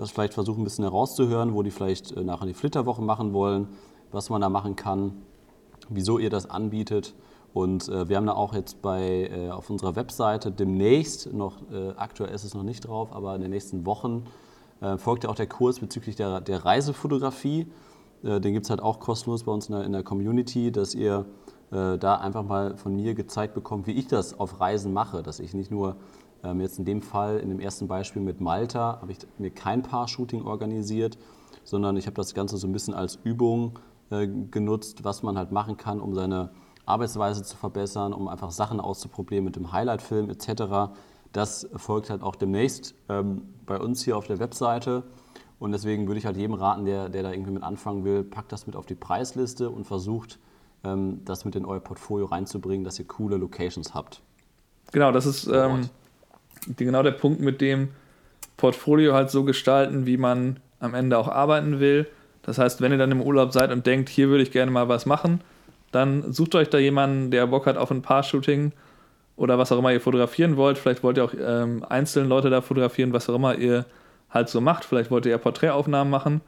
das vielleicht versuchen ein bisschen herauszuhören, wo die vielleicht äh, nachher die Flitterwoche machen wollen, was man da machen kann, wieso ihr das anbietet und äh, wir haben da auch jetzt bei, äh, auf unserer Webseite demnächst, noch, äh, aktuell ist es noch nicht drauf, aber in den nächsten Wochen äh, folgt ja auch der Kurs bezüglich der, der Reisefotografie. Äh, den gibt es halt auch kostenlos bei uns in der, in der Community, dass ihr äh, da einfach mal von mir gezeigt bekommt, wie ich das auf Reisen mache. Dass ich nicht nur ähm, jetzt in dem Fall, in dem ersten Beispiel mit Malta, habe ich mir kein Paar-Shooting organisiert, sondern ich habe das Ganze so ein bisschen als Übung genutzt, was man halt machen kann, um seine Arbeitsweise zu verbessern, um einfach Sachen auszuprobieren mit dem Highlight-Film etc. Das folgt halt auch demnächst ähm, bei uns hier auf der Webseite. Und deswegen würde ich halt jedem raten, der, der da irgendwie mit anfangen will, packt das mit auf die Preisliste und versucht, ähm, das mit in euer Portfolio reinzubringen, dass ihr coole Locations habt. Genau, das ist ähm, genau der Punkt, mit dem Portfolio halt so gestalten, wie man am Ende auch arbeiten will. Das heißt, wenn ihr dann im Urlaub seid und denkt, hier würde ich gerne mal was machen, dann sucht euch da jemanden, der Bock hat auf ein Paar-Shooting oder was auch immer ihr fotografieren wollt. Vielleicht wollt ihr auch ähm, einzelne Leute da fotografieren, was auch immer ihr halt so macht. Vielleicht wollt ihr ja Porträtaufnahmen machen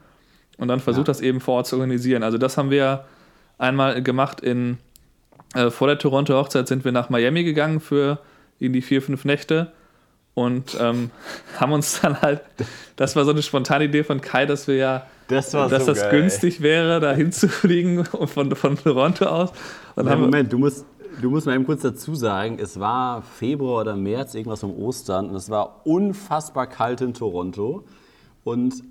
und dann versucht ja. das eben vor Ort zu organisieren. Also das haben wir einmal gemacht in äh, vor der Toronto Hochzeit sind wir nach Miami gegangen für irgendwie vier, fünf Nächte und ähm, haben uns dann halt, das war so eine spontane Idee von Kai, dass wir ja das dass so das geil, günstig ey. wäre, da hinzufliegen von, von Toronto aus. Und ja, Moment, du musst, du musst mal eben kurz dazu sagen, es war Februar oder März, irgendwas um Ostern, und es war unfassbar kalt in Toronto. Und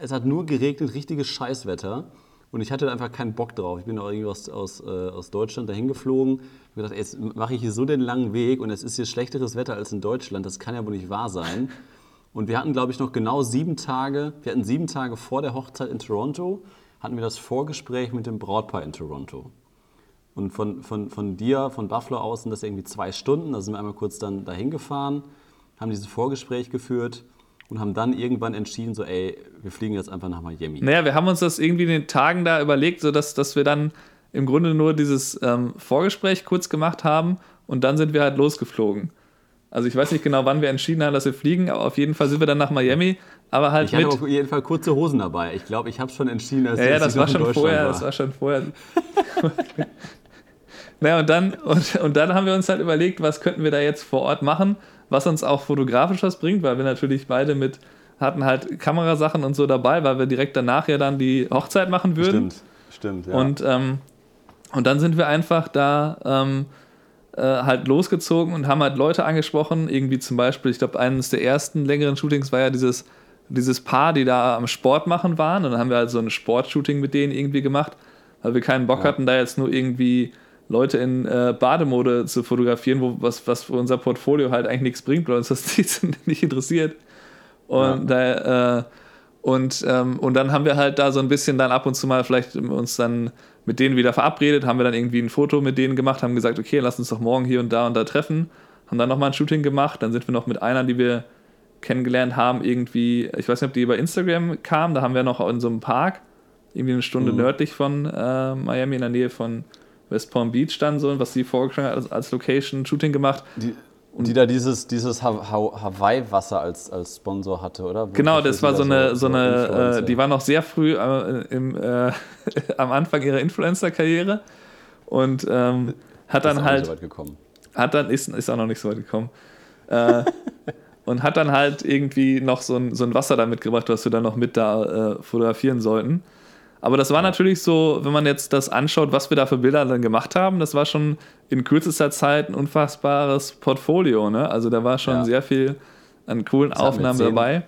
es hat nur geregnet, richtiges Scheißwetter. Und ich hatte einfach keinen Bock drauf. Ich bin auch irgendwie aus, aus, äh, aus Deutschland dahin geflogen. Ich habe gedacht, jetzt mache ich hier so den langen Weg und es ist hier schlechteres Wetter als in Deutschland. Das kann ja wohl nicht wahr sein. Und wir hatten, glaube ich, noch genau sieben Tage, wir hatten sieben Tage vor der Hochzeit in Toronto, hatten wir das Vorgespräch mit dem Brautpaar in Toronto. Und von, von, von dir, von Buffalo aus sind das irgendwie zwei Stunden. Da sind wir einmal kurz dann dahin gefahren, haben dieses Vorgespräch geführt und haben dann irgendwann entschieden, so, ey, wir fliegen jetzt einfach nach Miami. Naja, wir haben uns das irgendwie in den Tagen da überlegt, sodass dass wir dann im Grunde nur dieses ähm, Vorgespräch kurz gemacht haben und dann sind wir halt losgeflogen. Also ich weiß nicht genau, wann wir entschieden haben, dass wir fliegen, aber auf jeden Fall sind wir dann nach Miami. Aber halt ich hatte auf jeden Fall kurze Hosen dabei. Ich glaube, ich habe es schon entschieden, als ja, ja, das war schon vorher. War. Das war schon vorher. naja, und dann, und, und dann haben wir uns halt überlegt, was könnten wir da jetzt vor Ort machen, was uns auch fotografisch was bringt, weil wir natürlich beide mit hatten halt Kamerasachen und so dabei, weil wir direkt danach ja dann die Hochzeit machen würden. Stimmt, stimmt, ja. Und, ähm, und dann sind wir einfach da ähm, äh, halt losgezogen und haben halt Leute angesprochen. Irgendwie zum Beispiel, ich glaube, eines der ersten längeren Shootings war ja dieses, dieses Paar, die da am Sport machen waren. Und dann haben wir halt so ein Sportshooting mit denen irgendwie gemacht, weil wir keinen Bock ja. hatten, da jetzt nur irgendwie Leute in äh, Bademode zu fotografieren, wo, was, was für unser Portfolio halt eigentlich nichts bringt, weil uns das nicht interessiert. Und ja. da, äh, und, ähm, und dann haben wir halt da so ein bisschen dann ab und zu mal vielleicht uns dann mit denen wieder verabredet, haben wir dann irgendwie ein Foto mit denen gemacht, haben gesagt, okay, lass uns doch morgen hier und da und da treffen, haben dann nochmal ein Shooting gemacht, dann sind wir noch mit einer, die wir kennengelernt haben, irgendwie, ich weiß nicht, ob die über Instagram kam, da haben wir noch in so einem Park, irgendwie eine Stunde mhm. nördlich von äh, Miami, in der Nähe von West Palm Beach dann so, was sie vorgeschlagen hat als, als Location, Shooting gemacht. Die, Und die da dieses, dieses Hawaii-Wasser als, als Sponsor hatte, oder? Wo genau, das war so eine, so, so eine äh, die war noch sehr früh äh, im, äh, am Anfang ihrer Influencer-Karriere und ähm, hat dann halt. Nicht so weit gekommen. Hat dann, ist, ist auch noch nicht so weit gekommen. Äh, und hat dann halt irgendwie noch so ein, so ein Wasser da mitgebracht, was wir dann noch mit da äh, fotografieren sollten. Aber das war natürlich so, wenn man jetzt das anschaut, was wir da für Bilder dann gemacht haben, das war schon in kürzester Zeit ein unfassbares Portfolio. Ne? Also da war schon ja. sehr viel an coolen das Aufnahmen dabei.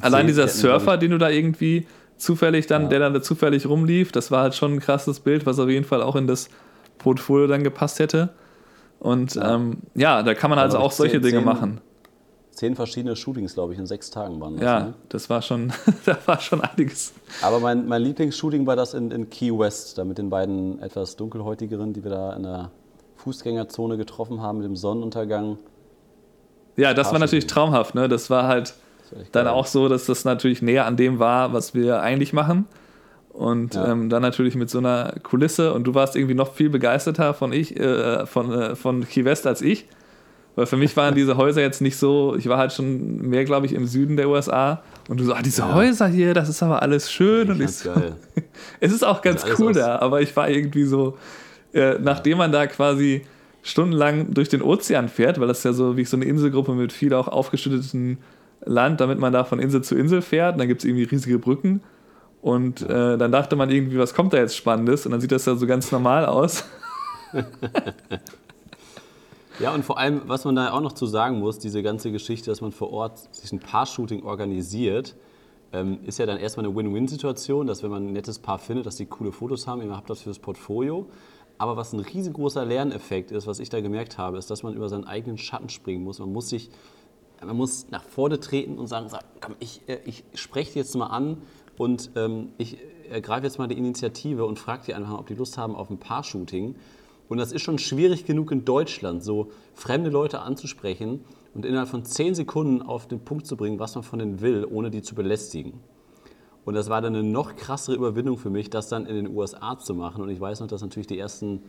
Allein dieser Surfer, den du da irgendwie zufällig dann, ja. der dann da zufällig rumlief, das war halt schon ein krasses Bild, was auf jeden Fall auch in das Portfolio dann gepasst hätte. Und ja, ähm, ja da kann man also auch solche Dinge machen zehn verschiedene Shootings, glaube ich, in sechs Tagen waren das. Ja, ne? das war schon, da war schon einiges. Aber mein, mein Lieblingsshooting war das in, in Key West, da mit den beiden etwas dunkelhäutigeren, die wir da in der Fußgängerzone getroffen haben, mit dem Sonnenuntergang. Ja, das war natürlich traumhaft. Ne? Das war halt das dann auch so, dass das natürlich näher an dem war, was wir eigentlich machen. Und ja. ähm, dann natürlich mit so einer Kulisse. Und du warst irgendwie noch viel begeisterter von, ich, äh, von, äh, von Key West als ich. Weil für mich waren diese Häuser jetzt nicht so, ich war halt schon mehr, glaube ich, im Süden der USA. Und du so, ah, diese ja. Häuser hier, das ist aber alles schön. und ich so, geil. es ist auch ganz ist cool da, aber ich war irgendwie so, äh, nachdem man da quasi stundenlang durch den Ozean fährt, weil das ist ja so wie so eine Inselgruppe mit viel auch aufgeschütteten Land, damit man da von Insel zu Insel fährt. Und dann gibt es irgendwie riesige Brücken. Und äh, dann dachte man irgendwie, was kommt da jetzt Spannendes? Und dann sieht das ja so ganz normal aus. Ja, und vor allem, was man da auch noch zu sagen muss, diese ganze Geschichte, dass man vor Ort sich ein Paar-Shooting organisiert, ähm, ist ja dann erstmal eine Win-Win-Situation, dass wenn man ein nettes Paar findet, dass die coole Fotos haben, ihr habt das fürs Portfolio. Aber was ein riesengroßer Lerneffekt ist, was ich da gemerkt habe, ist, dass man über seinen eigenen Schatten springen muss. Man muss sich, man muss nach vorne treten und sagen, komm, ich, äh, ich spreche jetzt mal an und ähm, ich ergreife jetzt mal die Initiative und frage die einfach, ob die Lust haben auf ein Paar-Shooting. Und das ist schon schwierig genug in Deutschland, so fremde Leute anzusprechen und innerhalb von zehn Sekunden auf den Punkt zu bringen, was man von denen will, ohne die zu belästigen. Und das war dann eine noch krassere Überwindung für mich, das dann in den USA zu machen. Und ich weiß noch, dass natürlich die ersten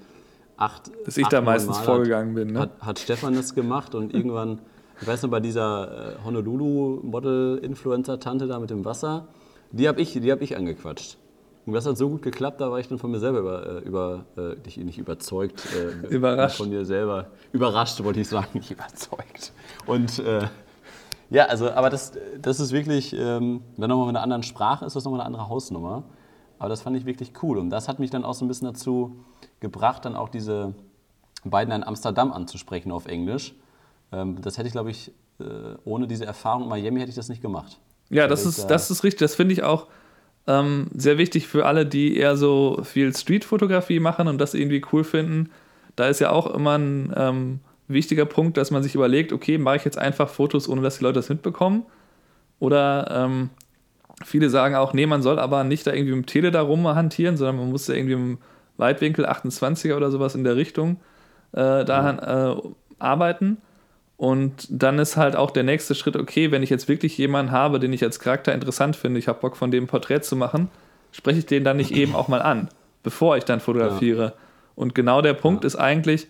acht. Dass ich da meistens Mal vorgegangen bin. Ne? Hat, hat, Stefan das gemacht und irgendwann, ich weiß noch, bei dieser äh, Honolulu-Model-Influencer-Tante da mit dem Wasser, die habe ich, hab ich angequatscht. Und das hat so gut geklappt, da war ich dann von mir selber über, äh, über äh, nicht überzeugt, äh, überrascht. Von dir selber. Überrascht, wollte ich sagen, nicht überzeugt. Und äh, ja, also, aber das, das ist wirklich, ähm, wenn nochmal mit einer anderen Sprache ist, das nochmal eine andere Hausnummer. Aber das fand ich wirklich cool. Und das hat mich dann auch so ein bisschen dazu gebracht, dann auch diese beiden in Amsterdam anzusprechen auf Englisch. Ähm, das hätte ich, glaube ich, äh, ohne diese Erfahrung in Miami hätte ich das nicht gemacht. Ja, das ist, das ist richtig. Das finde ich auch ähm, sehr wichtig für alle, die eher so viel Streetfotografie machen und das irgendwie cool finden. Da ist ja auch immer ein ähm, wichtiger Punkt, dass man sich überlegt, okay, mache ich jetzt einfach Fotos, ohne dass die Leute das mitbekommen? Oder ähm, viele sagen auch, nee, man soll aber nicht da irgendwie mit dem Tele da rumhantieren, sondern man muss ja irgendwie im Weitwinkel 28er oder sowas in der Richtung äh, da äh, arbeiten. Und dann ist halt auch der nächste Schritt, okay, wenn ich jetzt wirklich jemanden habe, den ich als Charakter interessant finde, ich habe Bock von dem Porträt zu machen, spreche ich den dann nicht eben auch mal an, bevor ich dann fotografiere. Ja. Und genau der Punkt ja. ist eigentlich,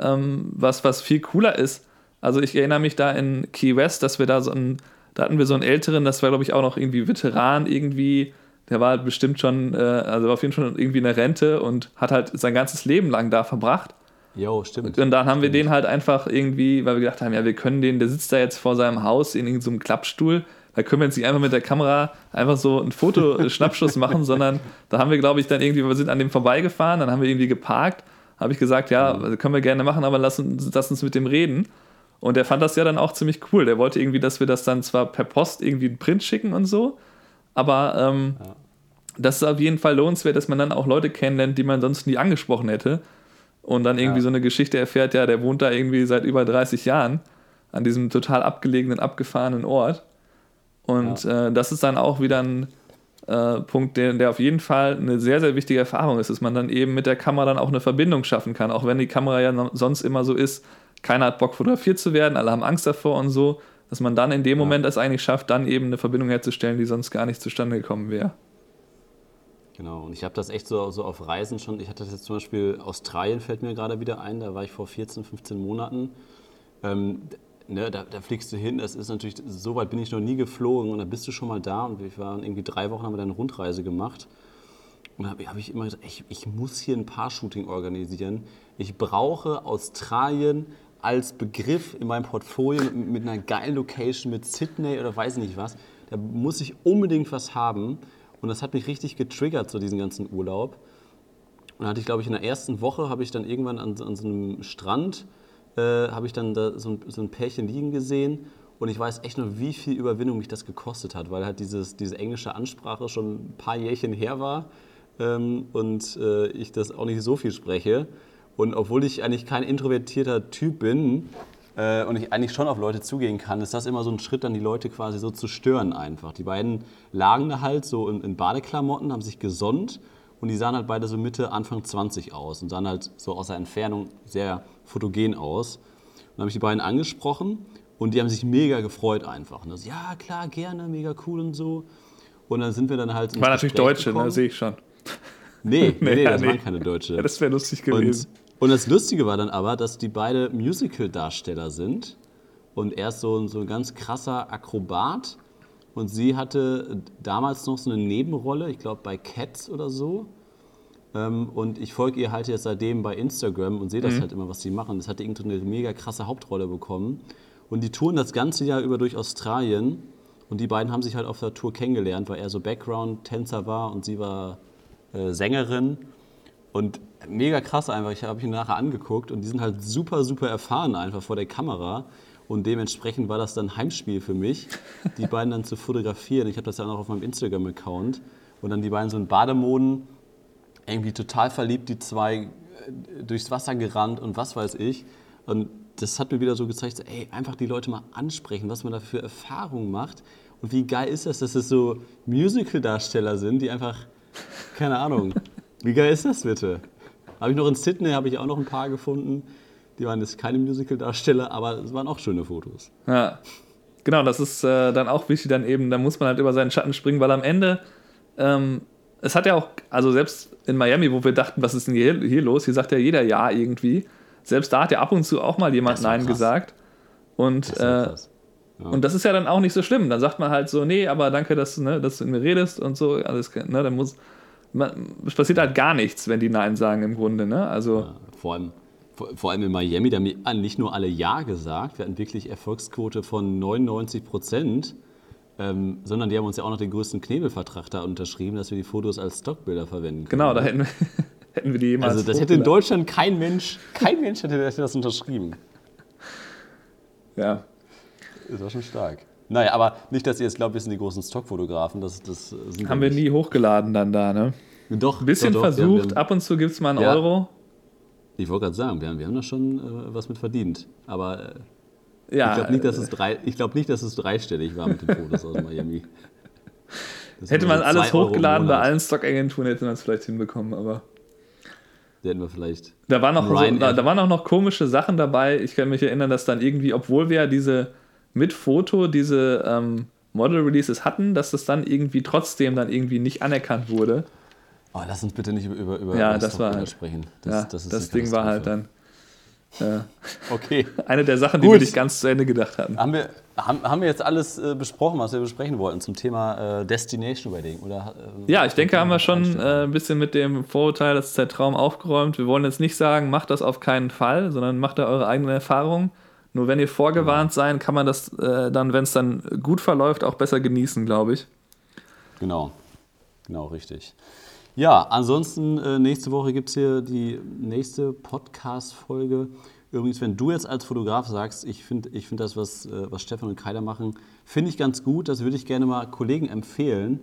ähm, was, was viel cooler ist. Also ich erinnere mich da in Key West, dass wir da so einen, da hatten wir so einen älteren, das war glaube ich auch noch irgendwie Veteran irgendwie, der war halt bestimmt schon, äh, also war auf jeden Fall schon irgendwie in der Rente und hat halt sein ganzes Leben lang da verbracht. Jo, stimmt. Und dann haben stimmt. wir den halt einfach irgendwie, weil wir gedacht haben, ja, wir können den, der sitzt da jetzt vor seinem Haus in irgendeinem so Klappstuhl, da können wir jetzt nicht einfach mit der Kamera einfach so ein Foto-Schnappschuss machen, sondern da haben wir, glaube ich, dann irgendwie, wir sind an dem vorbeigefahren, dann haben wir irgendwie geparkt, habe ich gesagt, ja, mhm. können wir gerne machen, aber lass uns, lass uns mit dem reden. Und der fand das ja dann auch ziemlich cool. Der wollte irgendwie, dass wir das dann zwar per Post irgendwie einen Print schicken und so, aber ähm, ja. das ist auf jeden Fall lohnenswert, dass man dann auch Leute kennenlernt, die man sonst nie angesprochen hätte und dann irgendwie ja. so eine Geschichte erfährt, ja, der wohnt da irgendwie seit über 30 Jahren an diesem total abgelegenen, abgefahrenen Ort. Und ja. äh, das ist dann auch wieder ein äh, Punkt, der, der auf jeden Fall eine sehr, sehr wichtige Erfahrung ist, dass man dann eben mit der Kamera dann auch eine Verbindung schaffen kann, auch wenn die Kamera ja sonst immer so ist, keiner hat Bock fotografiert zu werden, alle haben Angst davor und so, dass man dann in dem ja. Moment es eigentlich schafft, dann eben eine Verbindung herzustellen, die sonst gar nicht zustande gekommen wäre. Genau, und ich habe das echt so, so auf Reisen schon. Ich hatte das jetzt zum Beispiel, Australien fällt mir gerade wieder ein, da war ich vor 14, 15 Monaten. ähm, ne, da, da, fliegst du hin, das ist natürlich, so weit bin ich noch nie geflogen und da bist du schon mal da und wir waren irgendwie drei Wochen, haben wir dann eine Rundreise gemacht. Und da habe hab ich immer gesagt, ich, ich muss hier ein Paar-Shooting organisieren. Ich brauche Australien als Begriff in meinem Portfolio mit, mit einer geilen Location, mit Sydney oder weiß nicht was. Da muss ich unbedingt was haben. Und das hat mich richtig getriggert, so diesen ganzen Urlaub. Und dann hatte ich, glaube ich, in der ersten Woche habe ich dann irgendwann an, an so einem Strand, äh, habe ich dann da so ein, so ein Pärchen liegen gesehen. Und ich weiß echt nur, wie viel Überwindung mich das gekostet hat, weil halt dieses, diese englische Ansprache schon ein paar Jährchen her war ähm, und äh, ich das auch nicht so viel spreche. Und obwohl ich eigentlich kein introvertierter Typ bin äh, und ich eigentlich schon auf Leute zugehen kann, ist das immer so ein Schritt, dann die Leute quasi so zu stören einfach. Die beiden lagen da halt so in, in Badeklamotten, haben sich gesonnt und die sahen halt beide so Mitte, Anfang 20 aus und sahen halt so aus der Entfernung sehr fotogen aus. Und dann habe ich die beiden angesprochen und die haben sich mega gefreut einfach. Und das, ja, klar, gerne, mega cool und so. Und dann sind wir dann halt. War natürlich Deutsche, ne, sehe ich schon. Nee, nee, nee das nee. waren keine Deutsche. Ja, das wäre lustig gewesen. Und und das Lustige war dann aber, dass die beide Musical-Darsteller sind. Und er ist so, so ein ganz krasser Akrobat. Und sie hatte damals noch so eine Nebenrolle, ich glaube bei Cats oder so. Ähm, und ich folge ihr halt jetzt seitdem bei Instagram und sehe das mhm. halt immer, was sie machen. Das hatte irgendwie eine mega krasse Hauptrolle bekommen. Und die touren das ganze Jahr über durch Australien. Und die beiden haben sich halt auf der Tour kennengelernt, weil er so Background-Tänzer war und sie war äh, Sängerin. Und mega krass einfach. Ich habe ihn nachher angeguckt und die sind halt super, super erfahren einfach vor der Kamera. Und dementsprechend war das dann Heimspiel für mich, die beiden dann zu fotografieren. Ich habe das ja auch noch auf meinem Instagram-Account. Und dann die beiden so in Bademoden, irgendwie total verliebt, die zwei äh, durchs Wasser gerannt und was weiß ich. Und das hat mir wieder so gezeigt, ey, einfach die Leute mal ansprechen, was man da für Erfahrungen macht. Und wie geil ist das, dass es so Musical-Darsteller sind, die einfach, keine Ahnung, wie geil ist das bitte? Habe ich noch in Sydney, habe ich auch noch ein paar gefunden. Die waren jetzt keine Musical-Darsteller, aber es waren auch schöne Fotos. Ja, genau, das ist äh, dann auch wichtig, dann eben, da muss man halt über seinen Schatten springen, weil am Ende, ähm, es hat ja auch, also selbst in Miami, wo wir dachten, was ist denn hier, hier los, hier sagt ja jeder Ja irgendwie. Selbst da hat ja ab und zu auch mal jemand Nein krass. gesagt. Und, das äh, ja. und das ist ja dann auch nicht so schlimm. Dann sagt man halt so, nee, aber danke, dass, ne, dass du mit mir redest und so. Alles, ne, dann muss, es passiert halt gar nichts, wenn die Nein sagen im Grunde. Ne? Also ja, vor, allem, vor, vor, allem in Miami, da haben nicht nur alle Ja gesagt, wir hatten wirklich Erfolgsquote von 99 Prozent, ähm, sondern die haben uns ja auch noch den größten Knebelvertrag da unterschrieben, dass wir die Fotos als Stockbilder verwenden können. Genau, da hätten wir, hätten wir die jemals. Also das hätte in Deutschland kein Mensch, kein Mensch hätte das unterschrieben. Ja. Das war schon stark. Naja, aber nicht, dass ihr jetzt glaubt, wir sind die großen Stockfotografen. Das, das Haben wir nie hochgeladen dann da, ne? Doch. Ein bisschen doch, doch, versucht, ab und zu gibt es mal einen ja. Euro. Ich wollte gerade sagen, wir haben, wir haben da schon äh, was mit verdient. Aber äh, ja, ich glaube nicht, dass es drei, glaub nicht, dass es dreistellig war mit den Fotos aus Miami. Das hätte man alles hochgeladen bei allen Stockagenturen, hätte man es vielleicht hinbekommen, aber. Da hätten wir vielleicht. Da waren, noch so, da, da waren auch noch komische Sachen dabei. Ich kann mich erinnern, dass dann irgendwie, obwohl wir ja diese mit Foto diese ähm, Model Releases hatten, dass das dann irgendwie trotzdem dann irgendwie nicht anerkannt wurde. Oh, lass uns bitte nicht über, über, ja, das war halt, sprechen. Das, ja, das, das Ding war halt dann. Ja. Okay. Eine der Sachen, die wir nicht ganz zu Ende gedacht hatten. Haben wir, haben, haben wir jetzt alles äh, besprochen, was wir besprechen wollten zum Thema äh, Destination Wedding? Oder, äh, ja, ich denke, haben wir schon äh, ein bisschen mit dem Vorurteil, das ist der Traum, aufgeräumt. Wir wollen jetzt nicht sagen, macht das auf keinen Fall, sondern macht da eure eigenen Erfahrungen. Nur wenn ihr vorgewarnt genau. seid, kann man das äh, dann, wenn es dann gut verläuft, auch besser genießen, glaube ich. Genau, genau, richtig. Ja, ansonsten äh, nächste Woche gibt es hier die nächste Podcast-Folge. Übrigens, wenn du jetzt als Fotograf sagst, ich finde ich find das, was, äh, was Stefan und Keiler machen, finde ich ganz gut. Das würde ich gerne mal Kollegen empfehlen.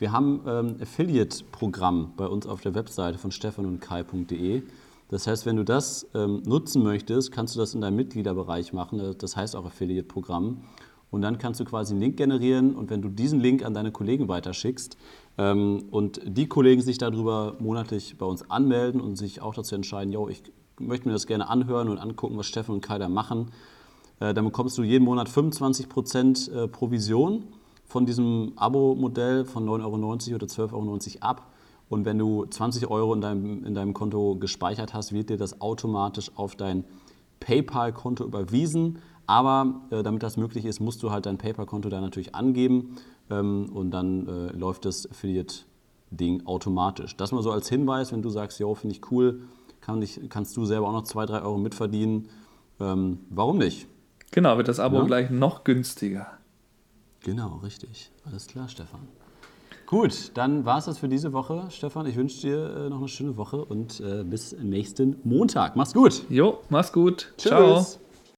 Wir haben ähm, Affiliate-Programm bei uns auf der Webseite von stefanundkai.de. Das heißt, wenn du das ähm, nutzen möchtest, kannst du das in deinem Mitgliederbereich machen. Das heißt auch Affiliate-Programm. Und dann kannst du quasi einen Link generieren und wenn du diesen Link an deine Kollegen weiterschickst ähm, und die Kollegen sich darüber monatlich bei uns anmelden und sich auch dazu entscheiden, yo, ich möchte mir das gerne anhören und angucken, was Steffen und Kai da machen, äh, dann bekommst du jeden Monat 25% äh, Provision von diesem Abo-Modell von 9,90 Euro oder 12,90 Euro ab. Und wenn du 20 Euro in deinem, in deinem Konto gespeichert hast, wird dir das automatisch auf dein PayPal-Konto überwiesen. Aber äh, damit das möglich ist, musst du halt dein PayPal-Konto da natürlich angeben ähm, und dann äh, läuft das Affiliate-Ding automatisch. Das mal so als Hinweis, wenn du sagst, jo, finde ich cool, kann ich, kannst du selber auch noch 2, 3 Euro mitverdienen. Ähm, warum nicht? Genau, wird das Abo Ja. gleich noch günstiger. Genau, richtig. Alles klar, Stefan. Gut, dann war es das für diese Woche. Stefan, ich wünsche dir äh, noch eine schöne Woche und äh, bis nächsten Montag. Mach's gut. Jo, mach's gut. Tschüss. Ciao.